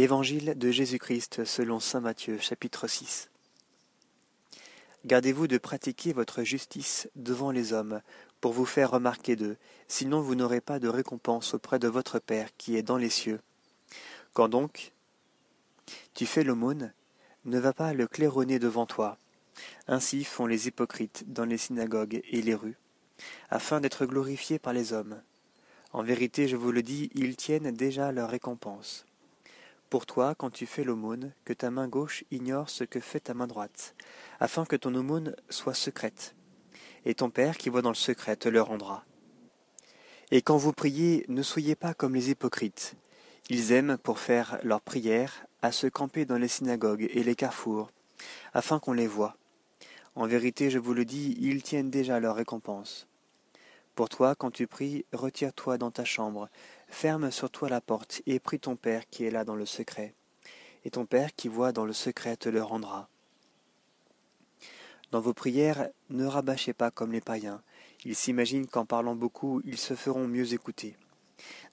Évangile de Jésus-Christ selon saint Matthieu chapitre 6 Gardez-vous de pratiquer votre justice devant les hommes pour vous faire remarquer d'eux, sinon vous n'aurez pas de récompense auprès de votre Père qui est dans les cieux. Quand donc tu fais l'aumône, ne va pas le claironner devant toi. Ainsi font les hypocrites dans les synagogues et les rues, afin d'être glorifiés par les hommes. En vérité, je vous le dis, ils tiennent déjà leur récompense. Pour toi, quand tu fais l'aumône, que ta main gauche ignore ce que fait ta main droite, afin que ton aumône soit secrète. Et ton Père qui voit dans le secret te le rendra. Et quand vous priez, ne soyez pas comme les hypocrites. Ils aiment, pour faire leur prière, à se camper dans les synagogues et les carrefours, afin qu'on les voie. En vérité, je vous le dis, ils tiennent déjà leur récompense. Pour toi, quand tu pries, retire-toi dans ta chambre, ferme sur toi la porte, et prie ton Père qui est là dans le secret. Et ton Père qui voit dans le secret te le rendra. Dans vos prières, ne rabâchez pas comme les païens. Ils s'imaginent qu'en parlant beaucoup, ils se feront mieux écouter.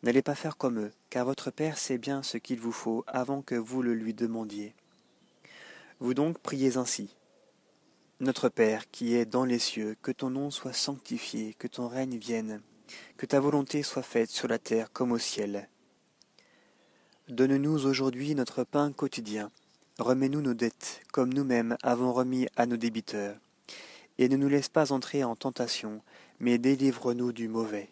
N'allez pas faire comme eux, car votre Père sait bien ce qu'il vous faut avant que vous le lui demandiez. Vous donc priez ainsi. Notre Père qui es dans les cieux, que ton nom soit sanctifié, que ton règne vienne, que ta volonté soit faite sur la terre comme au ciel. Donne-nous aujourd'hui notre pain quotidien. Remets-nous nos dettes, comme nous-mêmes avons remis à nos débiteurs. Et ne nous laisse pas entrer en tentation, mais délivre-nous du mauvais.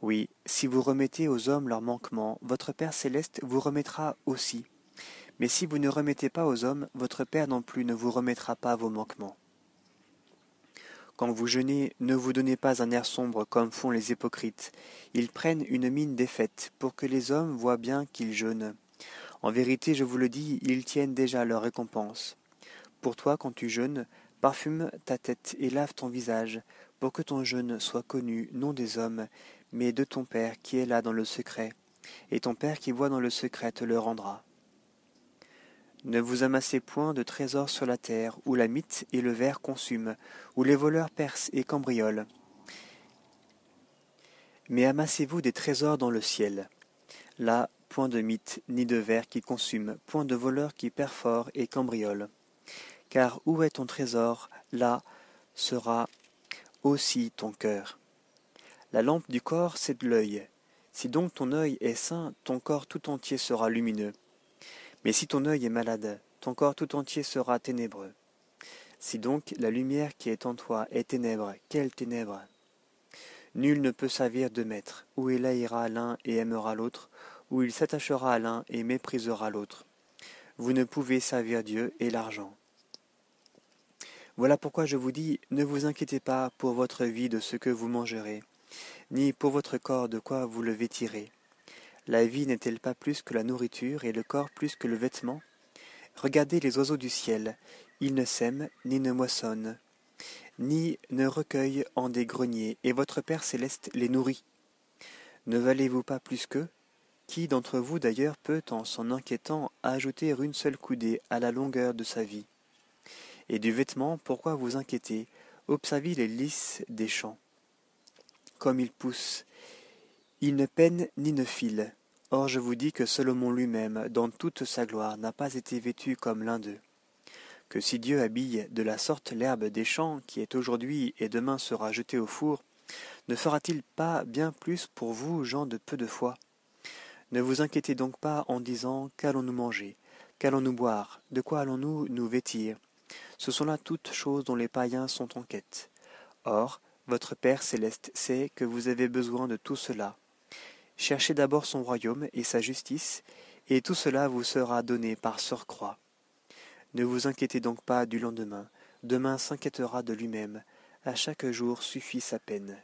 Oui, si vous remettez aux hommes leurs manquements, votre Père céleste vous remettra aussi. Mais si vous ne remettez pas aux hommes, votre Père non plus ne vous remettra pas vos manquements. Quand vous jeûnez, ne vous donnez pas un air sombre comme font les hypocrites. Ils prennent une mine défaite pour que les hommes voient bien qu'ils jeûnent. En vérité, je vous le dis, ils tiennent déjà leur récompense. Pour toi, quand tu jeûnes, parfume ta tête et lave ton visage, pour que ton jeûne soit connu non des hommes, mais de ton Père qui est là dans le secret, et ton Père qui voit dans le secret te le rendra. Ne vous amassez point de trésors sur la terre, où la mythe et le ver consument, où les voleurs percent et cambriolent. Mais amassez-vous des trésors dans le ciel. Là, point de mythe ni de ver qui consument, point de voleurs qui perforent et cambriolent. Car où est ton trésor, là sera aussi ton cœur. La lampe du corps, c'est de l'œil. Si donc ton œil est sain, ton corps tout entier sera lumineux. Mais si ton œil est malade, ton corps tout entier sera ténébreux. Si donc la lumière qui est en toi est ténèbre, quelle ténèbre? Nul ne peut servir de maître, ou il haïra l'un et aimera l'autre, ou il s'attachera à l'un et méprisera l'autre. Vous ne pouvez servir Dieu et l'argent. Voilà pourquoi je vous dis, ne vous inquiétez pas pour votre vie de ce que vous mangerez, ni pour votre corps de quoi vous le vêtirez. La vie n'est-elle pas plus que la nourriture et le corps plus que le vêtement? Regardez les oiseaux du ciel, ils ne sèment ni ne moissonnent, ni ne recueillent en des greniers, et votre Père céleste les nourrit. Ne valez-vous pas plus qu'eux? Qui d'entre vous d'ailleurs peut, en s'en inquiétant, ajouter une seule coudée à la longueur de sa vie? Et du vêtement, pourquoi vous inquiétez Observez les lys des champs. Comme ils poussent, ils ne peinent ni ne filent. Or je vous dis que Salomon lui-même, dans toute sa gloire, n'a pas été vêtu comme l'un d'eux. Que si Dieu habille de la sorte l'herbe des champs, qui est aujourd'hui et demain sera jetée au four, ne fera-t-il pas bien plus pour vous, gens de peu de foi? Ne vous inquiétez donc pas en disant Qu'allons-nous manger? Qu'allons-nous boire? De quoi allons-nous nous vêtir? Ce sont là toutes choses dont les païens sont en quête. Or, votre Père céleste sait que vous avez besoin de tout cela. Cherchez d'abord son royaume et sa justice, et tout cela vous sera donné par surcroît. Ne vous inquiétez donc pas du lendemain, demain s'inquiétera de lui-même, à chaque jour suffit sa peine.